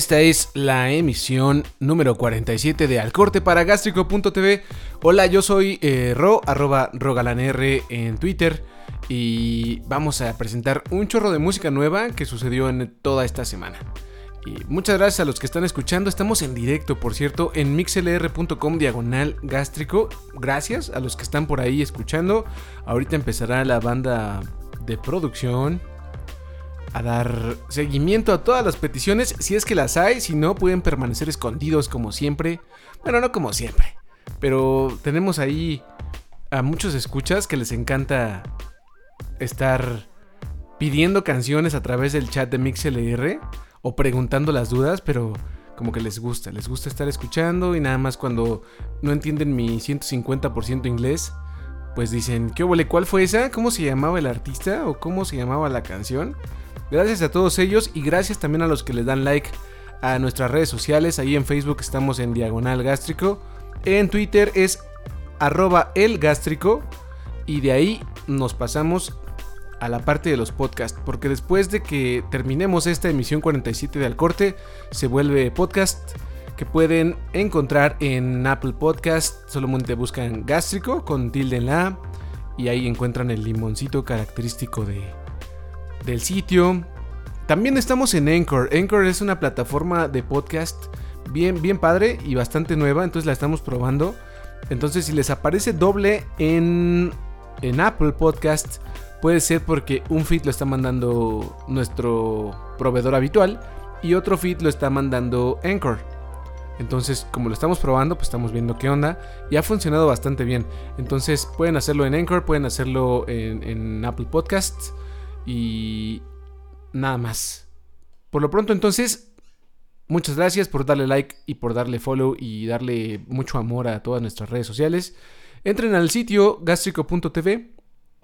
Esta es la emisión número 47 de Al Corte para Gástrico.tv. Hola, yo soy eh, Ro, arroba rogalanr en Twitter. Y vamos a presentar un chorro de música nueva que sucedió en toda esta semana. Y muchas gracias a los que están escuchando. Estamos en directo, por cierto, en mixlr.com diagonal gástrico. Gracias a los que están por ahí escuchando. Ahorita empezará la banda de producción a dar seguimiento a todas las peticiones, si es que las hay, si no, pueden permanecer escondidos como siempre. Bueno, no como siempre, pero tenemos ahí a muchos escuchas que les encanta estar pidiendo canciones a través del chat de MixLR o preguntando las dudas, pero como que les gusta, les gusta estar escuchando y nada más cuando no entienden mi 150% inglés, pues dicen, ¿qué huele? ¿Cuál fue esa? ¿Cómo se llamaba el artista? ¿O cómo se llamaba la canción? Gracias a todos ellos y gracias también a los que les dan like a nuestras redes sociales. Ahí en Facebook estamos en Diagonal Gástrico. En Twitter es arroba el gástrico. Y de ahí nos pasamos a la parte de los podcasts. Porque después de que terminemos esta emisión 47 de Al Corte, se vuelve podcast que pueden encontrar en Apple Podcast. Solamente buscan gástrico con tilde en la. Y ahí encuentran el limoncito característico de, del sitio. También estamos en Anchor. Anchor es una plataforma de podcast bien, bien padre y bastante nueva, entonces la estamos probando. Entonces si les aparece doble en, en Apple Podcast, puede ser porque un feed lo está mandando nuestro proveedor habitual y otro feed lo está mandando Anchor. Entonces, como lo estamos probando, pues estamos viendo qué onda. Y ha funcionado bastante bien. Entonces, pueden hacerlo en Anchor, pueden hacerlo en, en Apple Podcasts. Y nada más. Por lo pronto entonces, muchas gracias por darle like y por darle follow y darle mucho amor a todas nuestras redes sociales. Entren al sitio gastrico.tv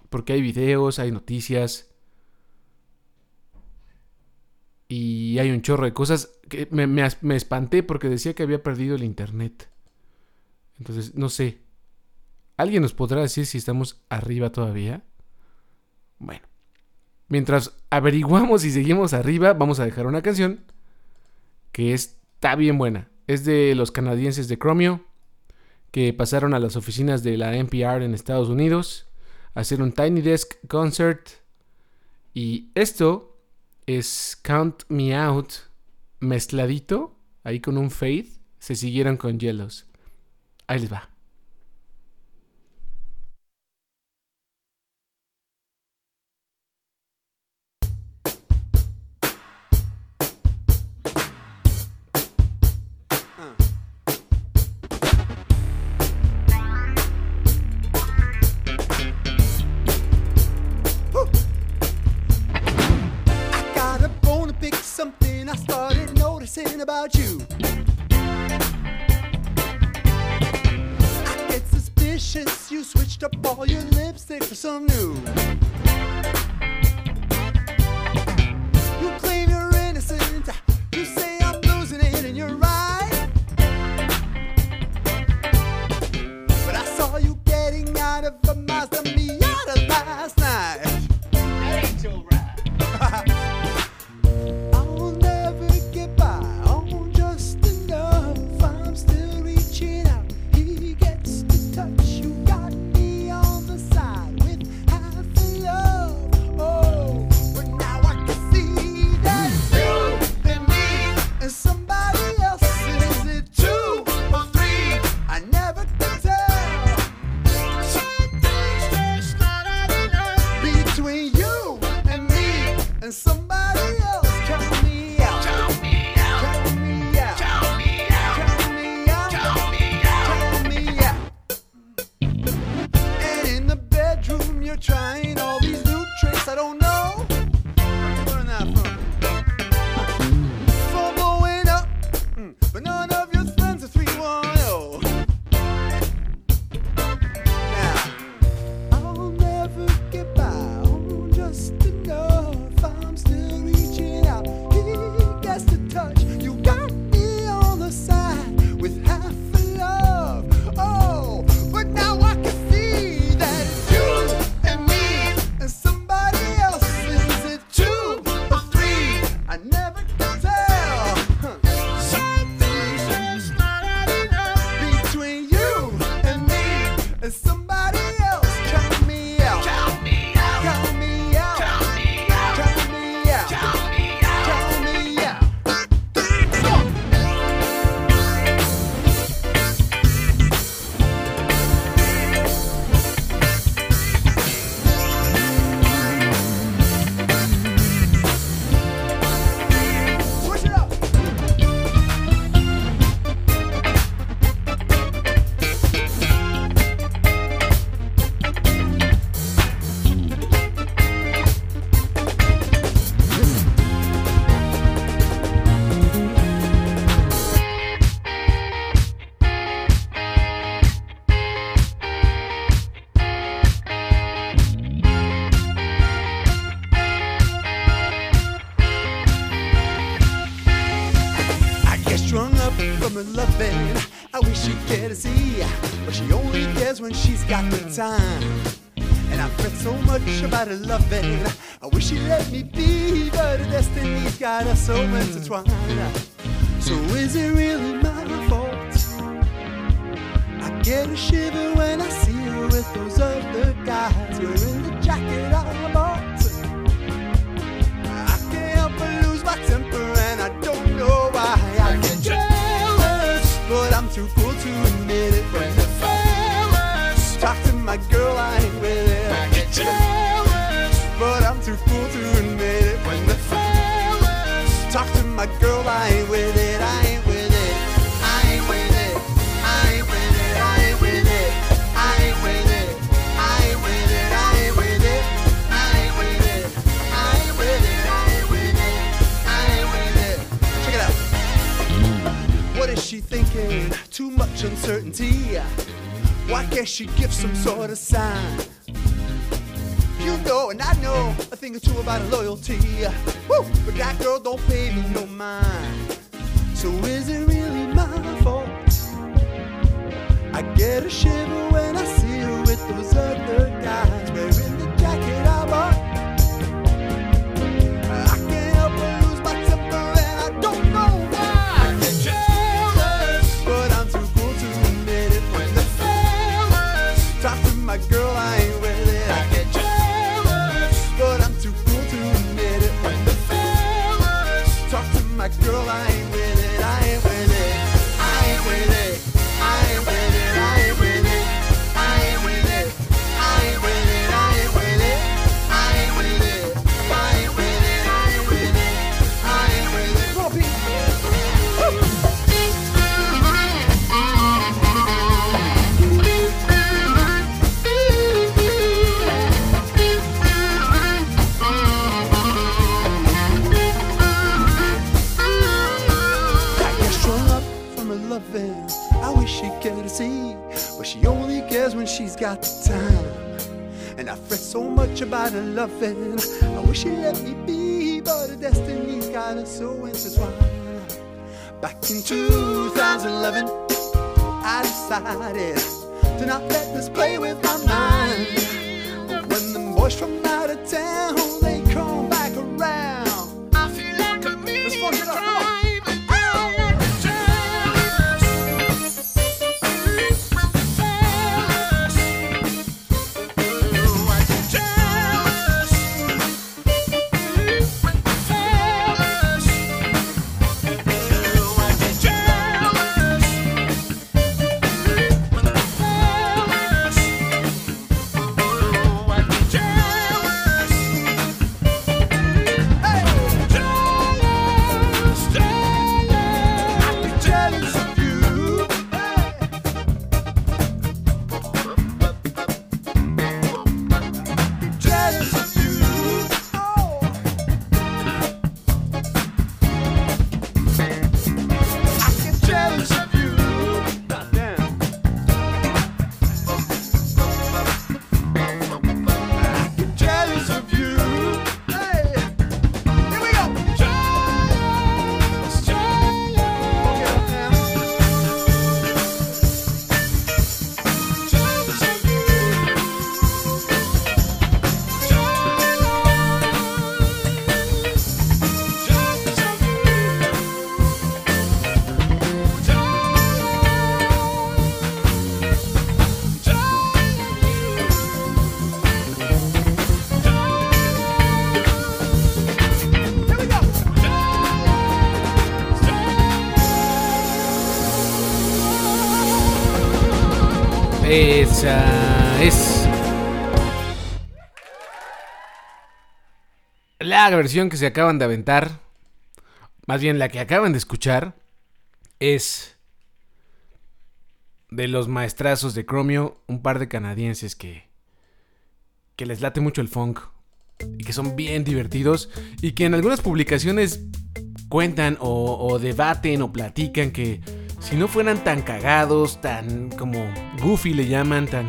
porque hay videos, hay noticias. Y hay un chorro de cosas que me, me espanté porque decía que había perdido el internet. Entonces, no sé. ¿Alguien nos podrá decir si estamos arriba todavía? Bueno. Mientras averiguamos y seguimos arriba, vamos a dejar una canción que está bien buena. Es de los canadienses de Chromio, que pasaron a las oficinas de la NPR en Estados Unidos a hacer un Tiny Desk Concert. Y esto es Count Me Out mezcladito, ahí con un fade. Se siguieron con Yellows. Ahí les va. About you. I get suspicious you switched up all your lipstick for some new. Time. And I fret so much about loving. I wish she let me be, but her destiny's got us so intertwined. So is it really my fault? I get a shiver when I see her with those other guys wearing the jacket I bought. I can't help but lose my temper Much uncertainty. Why can't she give some sort of sign? You know and I know a thing or two about loyalty. Woo! But that girl don't pay me no mind. So is it really my fault? I get a shiver when I see her with those other guys got the time. And I fret so much about her loving. I wish she let me be, but her destiny's got us so intertwined. Back in 2011, I decided to not let this play with my mind. But when the boys from Esa es. La versión que se acaban de aventar, más bien la que acaban de escuchar, es de los maestrazos de Chromio, un par de canadienses que, que les late mucho el funk y que son bien divertidos y que en algunas publicaciones cuentan o, o debaten o platican que si no fueran tan cagados, tan como goofy le llaman, tan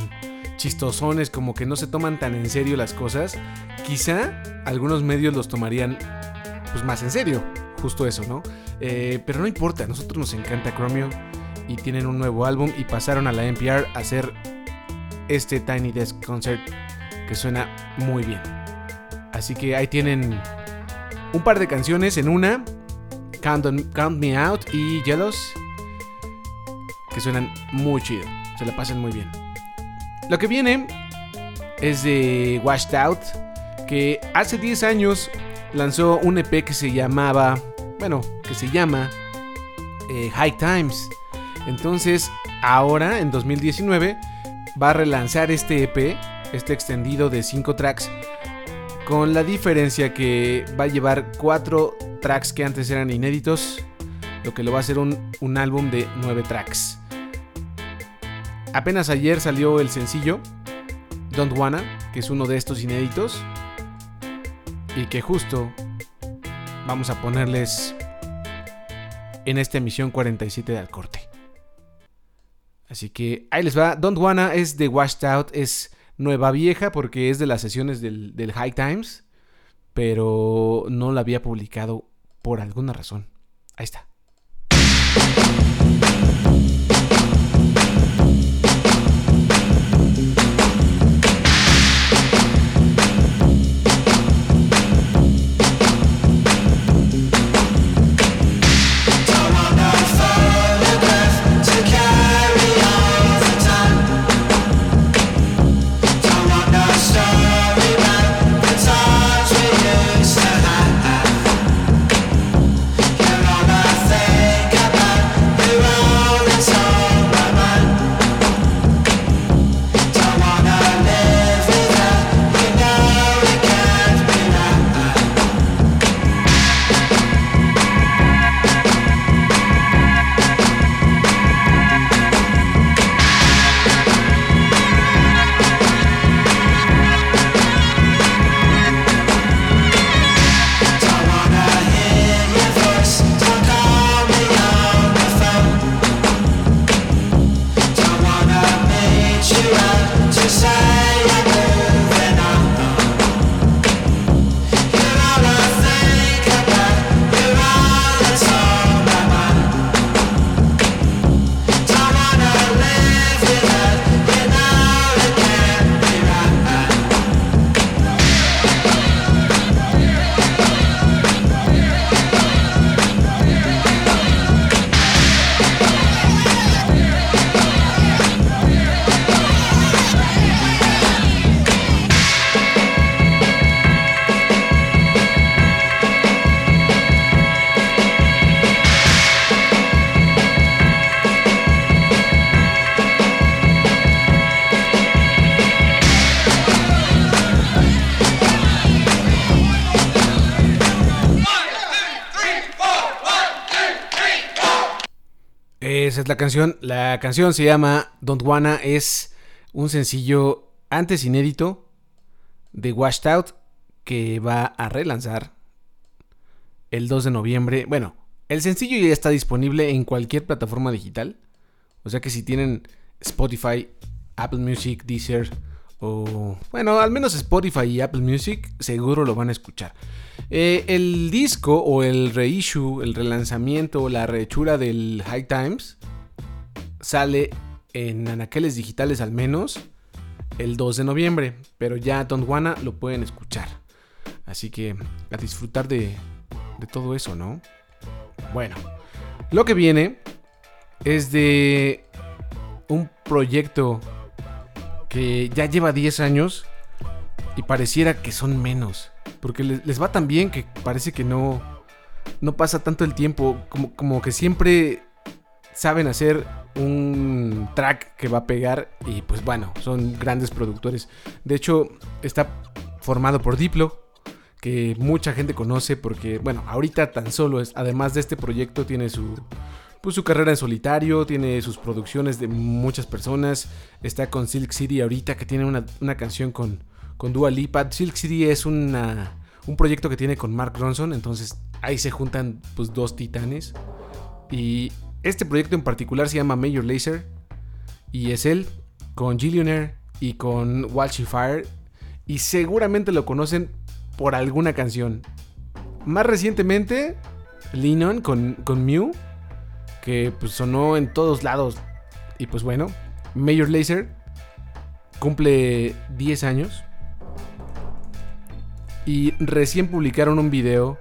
chistosones, como que no se toman tan en serio las cosas, quizá algunos medios los tomarían pues más en serio, justo eso, ¿no? Eh, pero no importa, a nosotros nos encanta Chromio y tienen un nuevo álbum y pasaron a la NPR a hacer este Tiny Desk Concert que suena muy bien. Así que ahí tienen un par de canciones en una, Count, On- Count Me Out y Jealous, que suenan muy chido, se la pasan muy bien. Lo que viene es de Washed Out, que hace 10 años lanzó un EP que se llamaba, bueno, que se llama eh, High Times. Entonces, ahora, en 2019, va a relanzar este EP, este extendido de 5 tracks, con la diferencia que va a llevar 4 tracks que antes eran inéditos, lo que lo va a hacer un, un álbum de 9 tracks. Apenas ayer salió el sencillo Don't Wanna, que es uno de estos inéditos, y que justo vamos a ponerles en esta emisión 47 de Al Corte. Así que ahí les va. Don't Wanna es de Washed Out, es nueva vieja porque es de las sesiones del, del High Times, pero no la había publicado por alguna razón. Ahí está. Es la canción. La canción se llama Don't Wanna. Es un sencillo antes inédito de Washed Out que va a relanzar el 2 de noviembre. Bueno, el sencillo ya está disponible en cualquier plataforma digital. O sea que si tienen Spotify, Apple Music, Deezer o... Bueno, al menos Spotify y Apple Music seguro lo van a escuchar. Eh, el disco o el reissue, el relanzamiento o la rehechura del High Times sale en anaqueles digitales al menos el 2 de noviembre. Pero ya Don't Wanna lo pueden escuchar. Así que a disfrutar de, de todo eso, ¿no? Bueno, lo que viene es de un proyecto que ya lleva 10 años y pareciera que son menos. Porque les, les va tan bien que parece que no, no pasa tanto el tiempo. Como, como que siempre saben hacer un track que va a pegar. Y pues bueno, son grandes productores. De hecho, está formado por Diplo. Que mucha gente conoce porque, bueno, ahorita tan solo es, además de este proyecto, tiene su, pues, su carrera en solitario, tiene sus producciones de muchas personas. Está con Silk City ahorita, que tiene una, una canción con, con Dua Lipa. Silk City es una, un proyecto que tiene con Mark Ronson, entonces ahí se juntan pues dos titanes. Y este proyecto en particular se llama Major Lazer y es él con Gillionaire y con Walshy Fire y seguramente lo conocen por alguna canción. Más recientemente Lennon con, con Mew, que pues sonó en todos lados. Y pues bueno, Major Lazer cumple 10 años. Y recién publicaron un video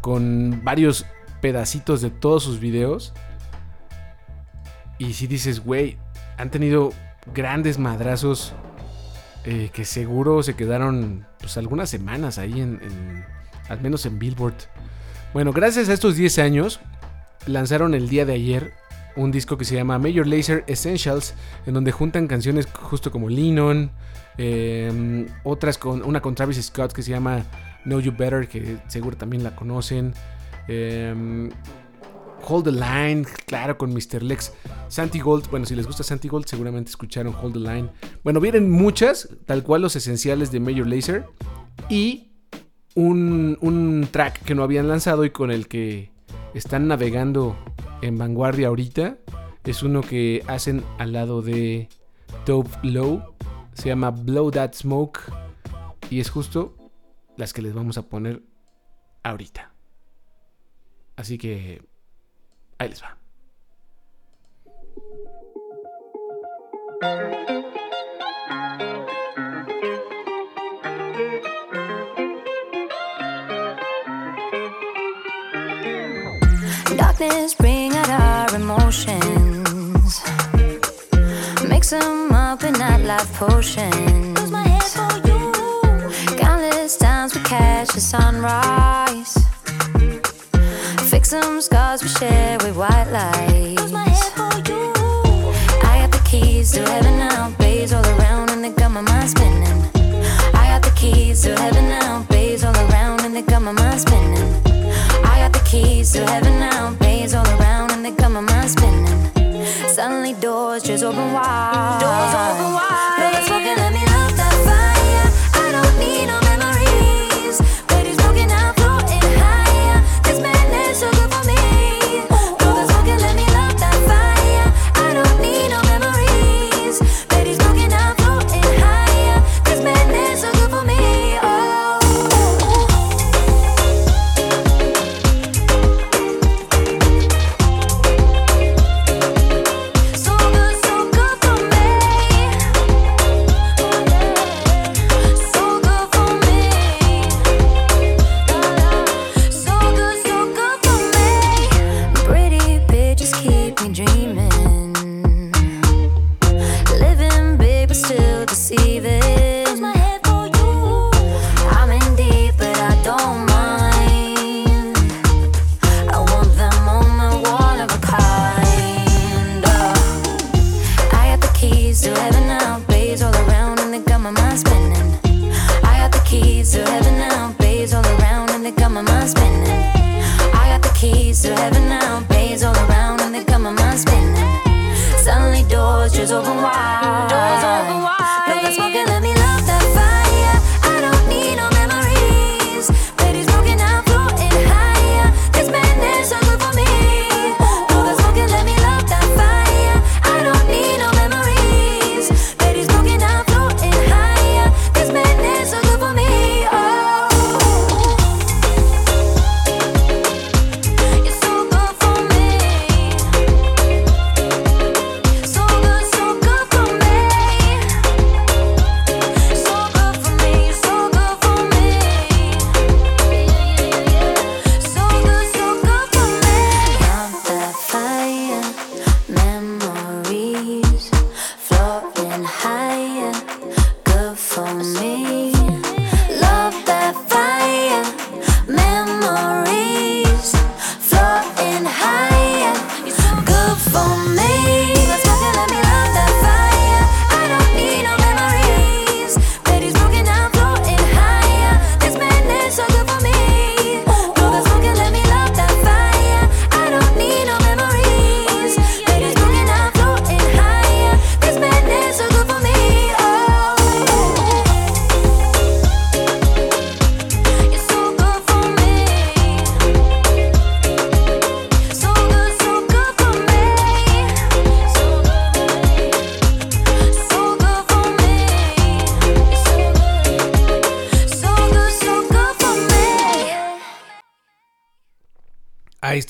con varios pedacitos de todos sus videos. Y si dices, güey, han tenido grandes madrazos eh, que seguro se quedaron pues algunas semanas ahí en, al menos en Billboard. Bueno, gracias a estos 10 años lanzaron el día de ayer un disco que se llama Major Lazer Essentials, en donde juntan canciones justo como Lennon, eh, otras con una con Travis Scott que se llama Know You Better, que seguro también la conocen. eh, Hold the Line, claro, con Mr. Lex. Santi Gold, bueno, si les gusta Santi Gold, seguramente escucharon Hold the Line. Bueno, vienen muchas, tal cual los esenciales de Major Lazer. Y un, un track que no habían lanzado y con el que están navegando en vanguardia ahorita. Es uno que hacen al lado de Dope Low. Se llama Blow That Smoke. Y es justo las que les vamos a poner ahorita. Así que ahí les va. Darkness bring out our emotions. Mix them up in that life potion. Countless times we catch the sunrise. Some scars we share with white lights. I got the keys to heaven now, bays all around, and they got my mind spinning. I got the keys to heaven now, bays all around, and they got my mind spinning. I got the keys to heaven now, bays all around, and they got my mind spinning. Suddenly doors just open wide. Doors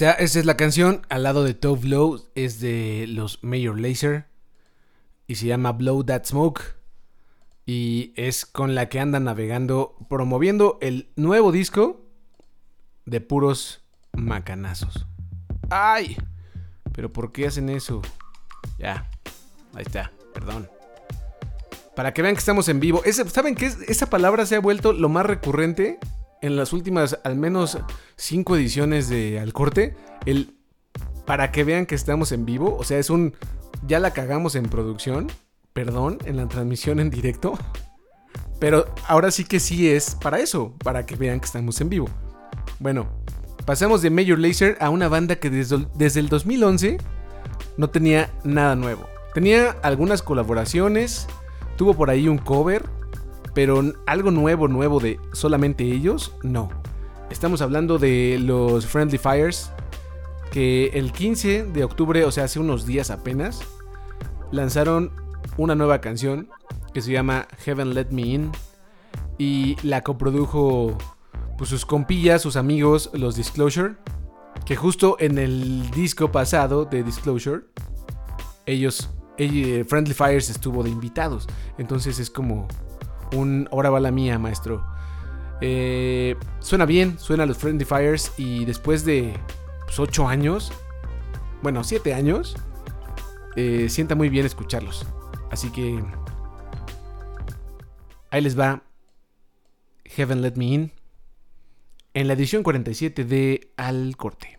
está, esa es la canción. Al lado de Tove Low es de los Major Lazer. Y se llama Blow That Smoke. Y es con la que andan navegando, promoviendo el nuevo disco de puros macanazos. ¡Ay! ¿Pero por qué hacen eso? Ya, ahí está, perdón. Para que vean que estamos en vivo. ¿Saben qué? Esa palabra se ha vuelto lo más recurrente en las últimas, al menos, cinco ediciones de Al Corte. El para que vean que estamos en vivo. O sea, es un. Ya la cagamos en producción. Perdón, en la transmisión en directo. Pero ahora sí que sí es para eso. Para que vean que estamos en vivo. Bueno, pasamos de Major Lazer a una banda que desde, desde el 2011 no tenía nada nuevo. Tenía algunas colaboraciones, tuvo por ahí un cover, pero algo nuevo, nuevo de solamente ellos, no. Estamos hablando de los Friendly Fires, que el 15 de octubre, o sea, hace unos días apenas, lanzaron una nueva canción que se llama Heaven Let Me In y la coprodujo pues, sus compillas, sus amigos, los Disclosure, que justo en el disco pasado de Disclosure, ellos, ell- Friendly Fires estuvo de invitados. Entonces es como un ahora va la mía, maestro. Eh, suena bien, suena los Friendly Fires y después de 8 años, bueno, 7 años, eh, sienta muy bien escucharlos. Así que ahí les va Heaven Let Me In en la edición 47 de Al Corte.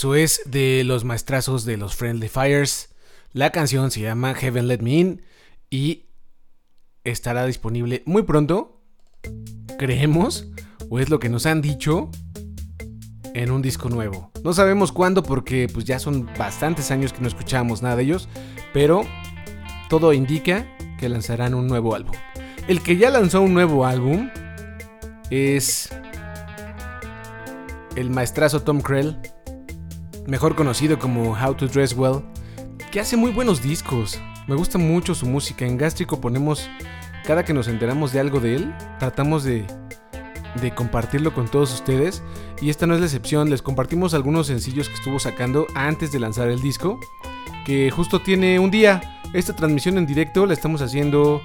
Eso es de los maestrazos de los Friendly Fires. La canción se llama Heaven Let Me In y estará disponible muy pronto, creemos, o es lo que nos han dicho, en un disco nuevo. No sabemos cuándo porque pues ya son bastantes años que no escuchamos nada de ellos, pero todo indica que lanzarán un nuevo álbum. El que ya lanzó un nuevo álbum es el maestrazo Tom Krell, mejor conocido como How to Dress Well, que hace muy buenos discos. Me gusta mucho su música. En Gástrico ponemos, cada que nos enteramos de algo de él, tratamos de, de compartirlo con todos ustedes. Y esta no es la excepción, les compartimos algunos sencillos que estuvo sacando antes de lanzar el disco, que justo tiene un día. Esta transmisión en directo la estamos haciendo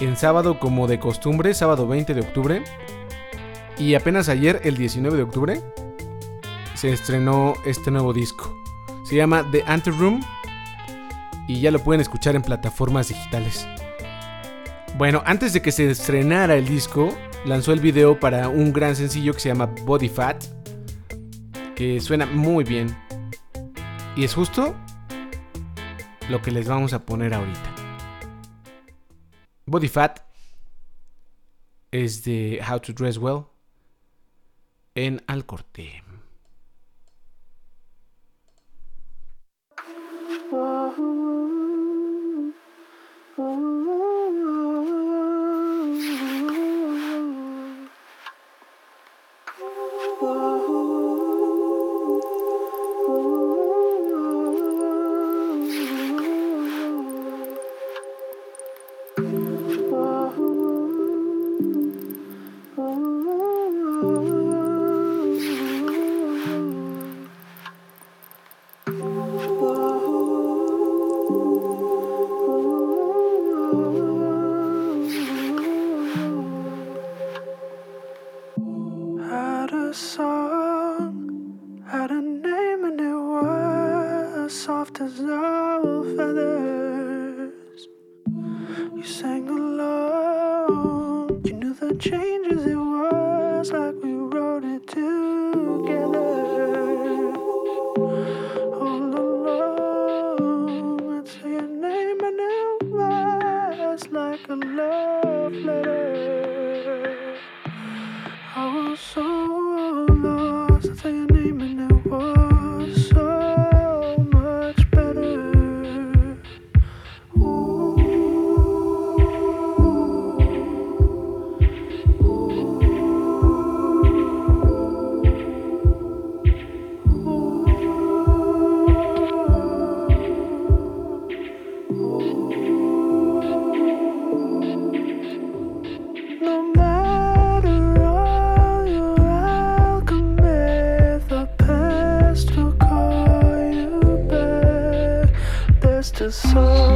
en sábado como de costumbre, sábado 20 de octubre. Y apenas ayer, el 19 de octubre, se estrenó este nuevo disco. Se llama The Anteroom y ya lo pueden escuchar en plataformas digitales. Bueno, antes de que se estrenara el disco, lanzó el video para un gran sencillo que se llama Body Fat, que suena muy bien. Y es justo lo que les vamos a poner ahorita. Body Fat es de How to Dress Well en Al So.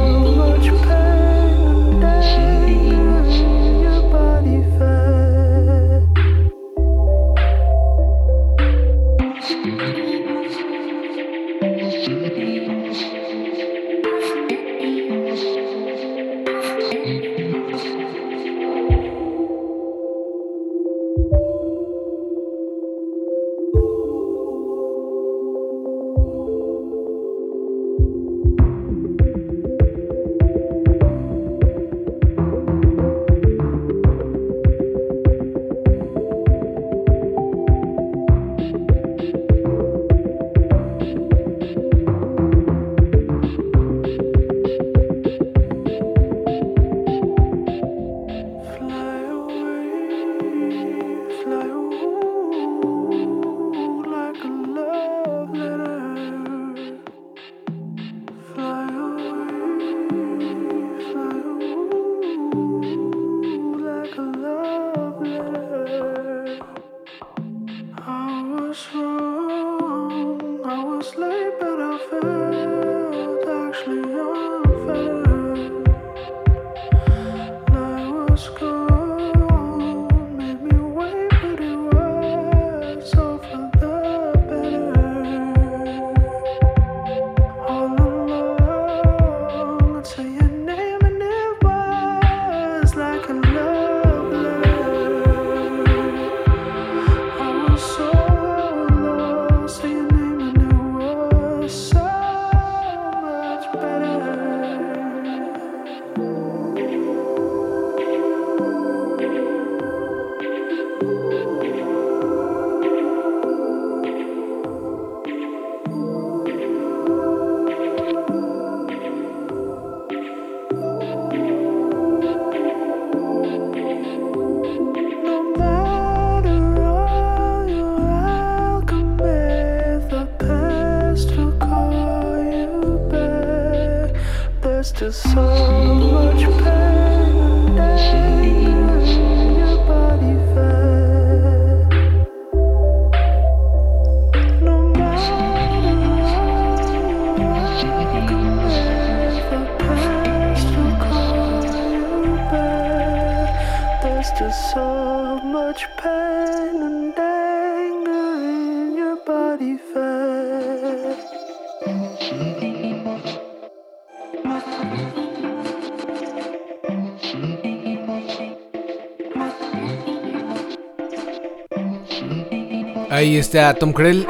Ahí está Tom Krell,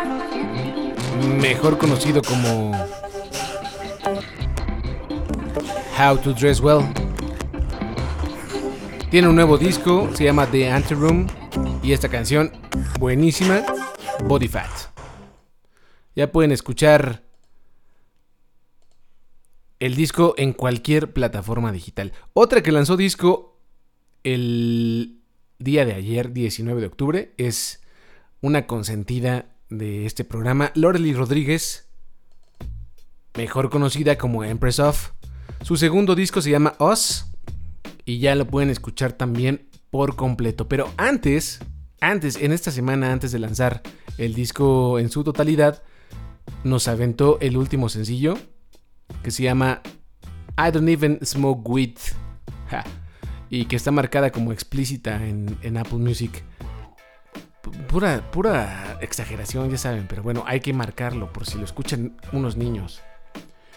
mejor conocido como How to Dress Well. Tiene un nuevo disco, se llama The Anteroom y esta canción buenísima, Body Fat. Ya pueden escuchar el disco en cualquier plataforma digital. Otra que lanzó disco el día de ayer, 19 de octubre, es una consentida de este programa, Lorely Rodríguez, mejor conocida como Empress of. Su segundo disco se llama Us y ya lo pueden escuchar también por completo. Pero antes, antes, en esta semana, antes de lanzar el disco en su totalidad, nos aventó el último sencillo que se llama I Don't Even Smoke Weed. Y que está marcada como explícita en Apple Music. Pura, pura exageración, ya saben, pero bueno, hay que marcarlo por si lo escuchan unos niños.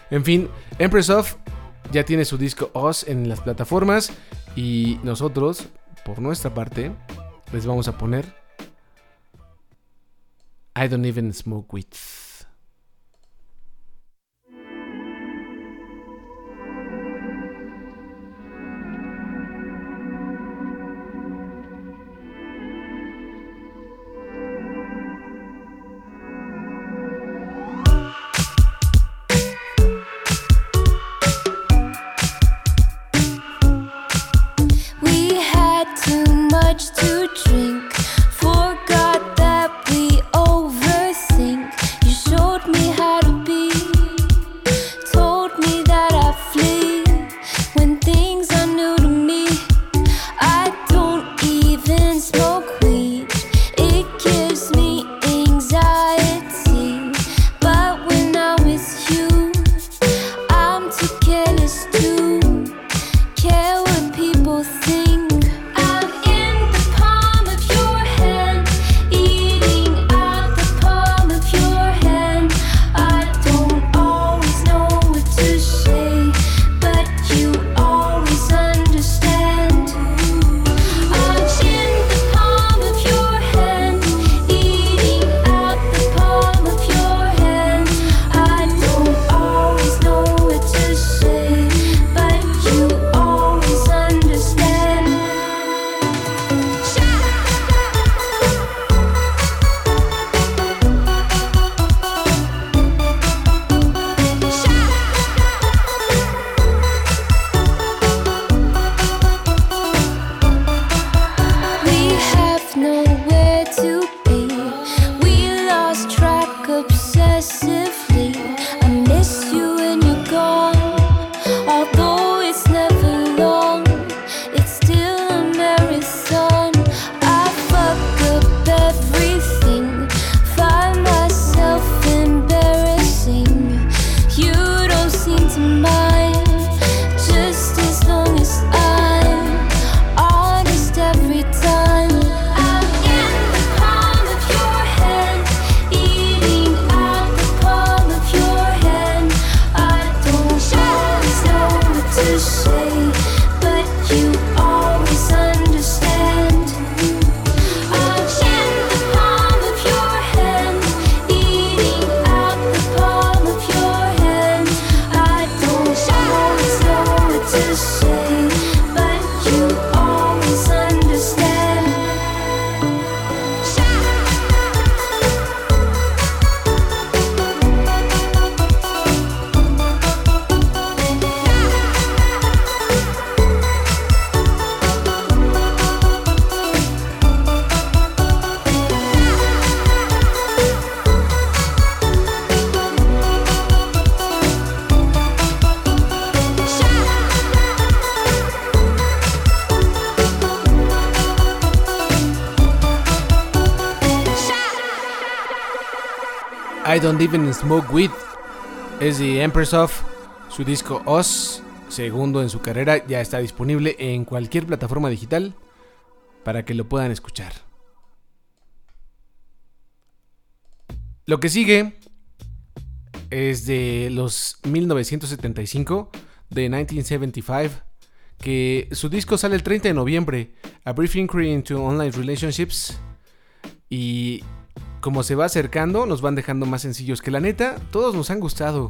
En fin, Empress of ya tiene su disco Oz en las plataformas y nosotros, por nuestra parte, les vamos a poner I Don't Even Smoke Weed. Don't Even Smoke Weed es de Empress of. Su disco Us, segundo en su carrera, ya está disponible en cualquier plataforma digital para que lo puedan escuchar. Lo que sigue es de los 1975, de 1975, que su disco sale el 30 de noviembre, A Brief Inquiry into Online Relationships. Y como se va acercando, nos van dejando más sencillos. Que la neta, todos nos han gustado.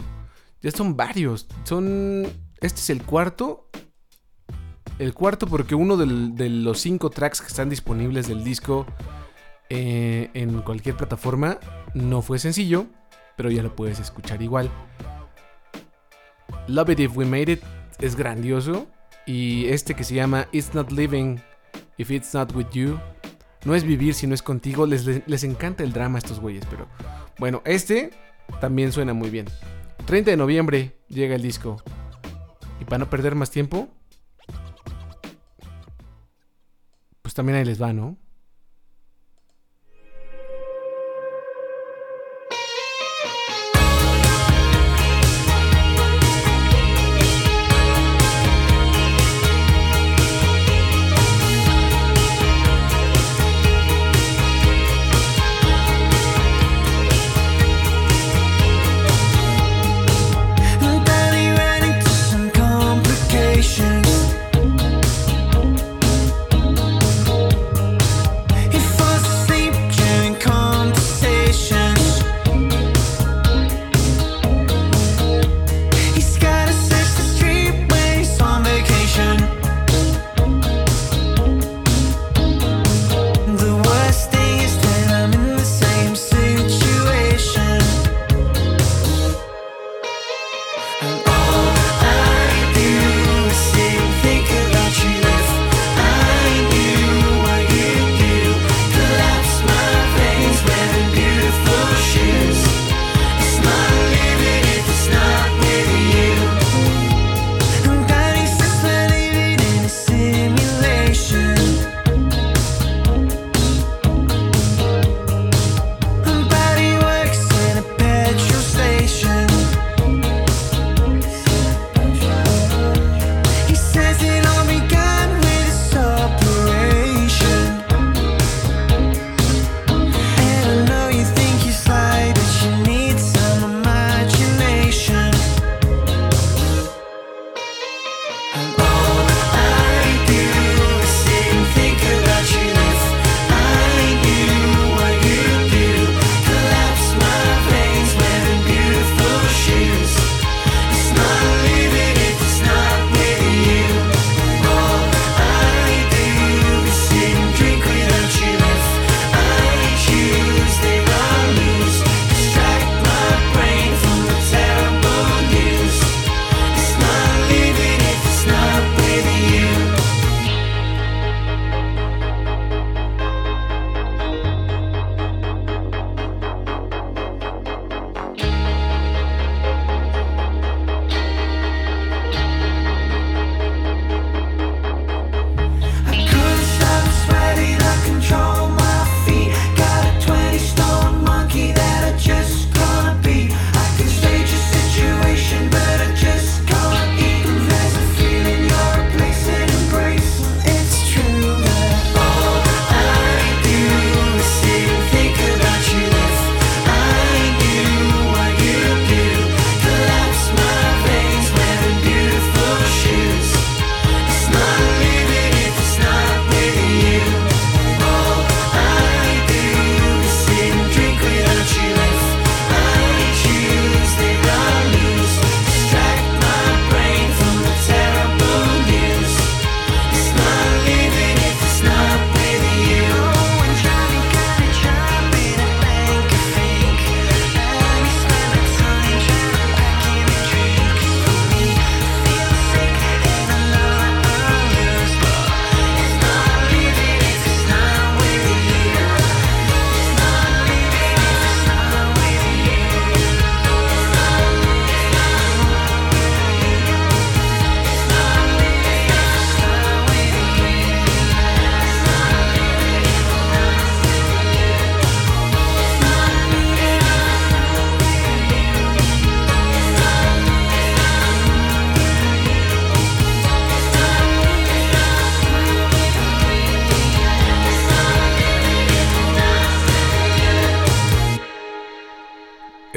Ya son varios. Son. Este es el cuarto. El cuarto, porque uno de los cinco tracks que están disponibles del disco eh, en cualquier plataforma no fue sencillo, pero ya lo puedes escuchar igual. Love It If We Made It es grandioso. Y este que se llama It's Not Living If It's Not With You. No es vivir si no es contigo. Les, les encanta el drama a estos güeyes, pero bueno, este también suena muy bien. 30 de noviembre llega el disco. Y para no perder más tiempo, pues también ahí les va, ¿no?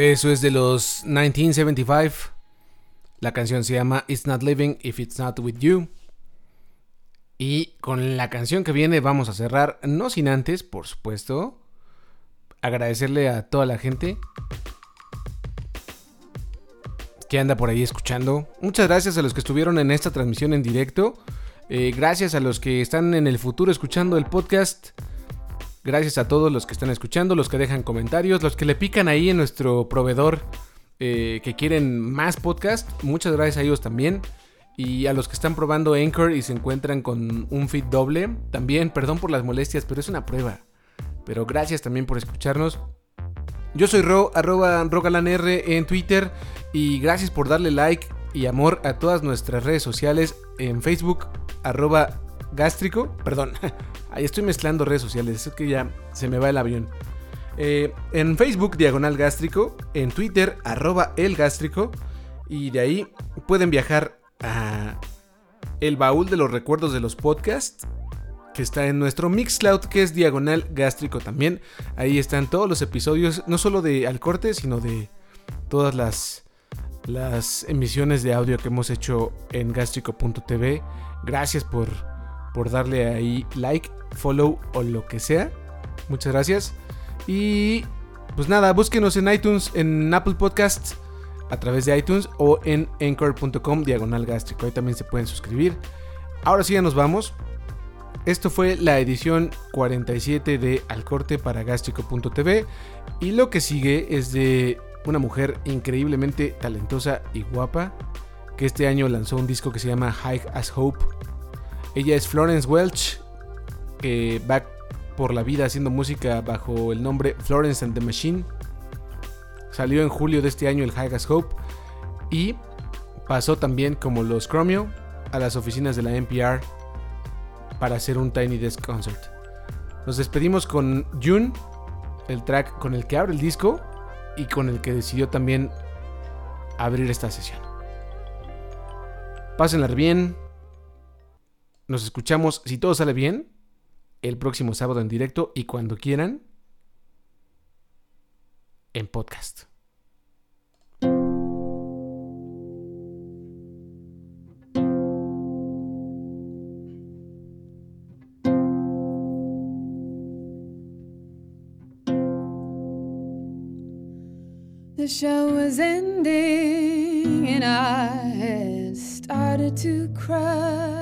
Eso es de los 1975. La canción se llama It's Not Living If It's Not With You. Y con la canción que viene vamos a cerrar, no sin antes, por supuesto, agradecerle a toda la gente que anda por ahí escuchando. Muchas gracias a los que estuvieron en esta transmisión en directo. Eh, gracias a los que están en el futuro escuchando el podcast. Gracias a todos los que están escuchando, los que dejan comentarios, los que le pican ahí en nuestro proveedor eh, que quieren más podcast. Muchas gracias a ellos también. Y a los que están probando Anchor y se encuentran con un feed doble, también, perdón por las molestias, pero es una prueba. Pero gracias también por escucharnos. Yo soy Ro, arroba rogalanr en Twitter. Y gracias por darle like y amor a todas nuestras redes sociales en Facebook, arroba gástrico. Perdón, ahí estoy mezclando redes sociales, es que ya se me va el avión. Eh, en Facebook, diagonal gástrico. En Twitter, arroba el gástrico. Y de ahí pueden viajar a el baúl de los recuerdos de los podcasts que está en nuestro Mixcloud, que es diagonal gástrico también. Ahí están todos los episodios, no solo de Al Corte, sino de todas las, las emisiones de audio que hemos hecho en gástrico.tv. Gracias por, por darle ahí like, follow o lo que sea. Muchas gracias. Y pues nada, búsquenos en iTunes, en Apple Podcasts a través de iTunes o en anchor.com diagonal gástrico. Ahí también se pueden suscribir. Ahora sí ya nos vamos. Esto fue la edición 47 de Al Corte para gástrico.tv y lo que sigue es de una mujer increíblemente talentosa y guapa que este año lanzó un disco que se llama High as Hope. Ella es Florence Welch, que va por la vida haciendo música bajo el nombre Florence and the Machine. Salió en julio de este año el High Hope y pasó también como los Chromio a las oficinas de la NPR para hacer un Tiny Desk Concert. Nos despedimos con June, el track con el que abre el disco y con el que decidió también abrir esta sesión. Pásenla bien. Nos escuchamos, si todo sale bien, el próximo sábado en directo y cuando quieran, en podcast. The show was ending and I started to cry.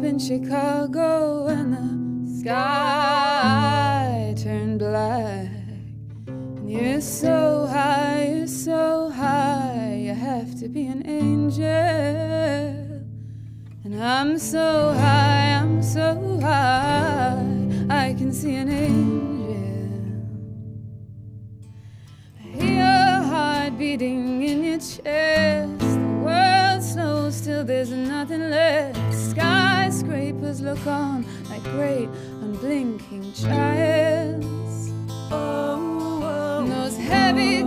Up in Chicago and the sky turned black. And you're so high, you're so high, you have to be an angel. And I'm so high, I'm so high, I can see an angel. Skyscrapers look on like great unblinking giants. Oh, oh. And those heavy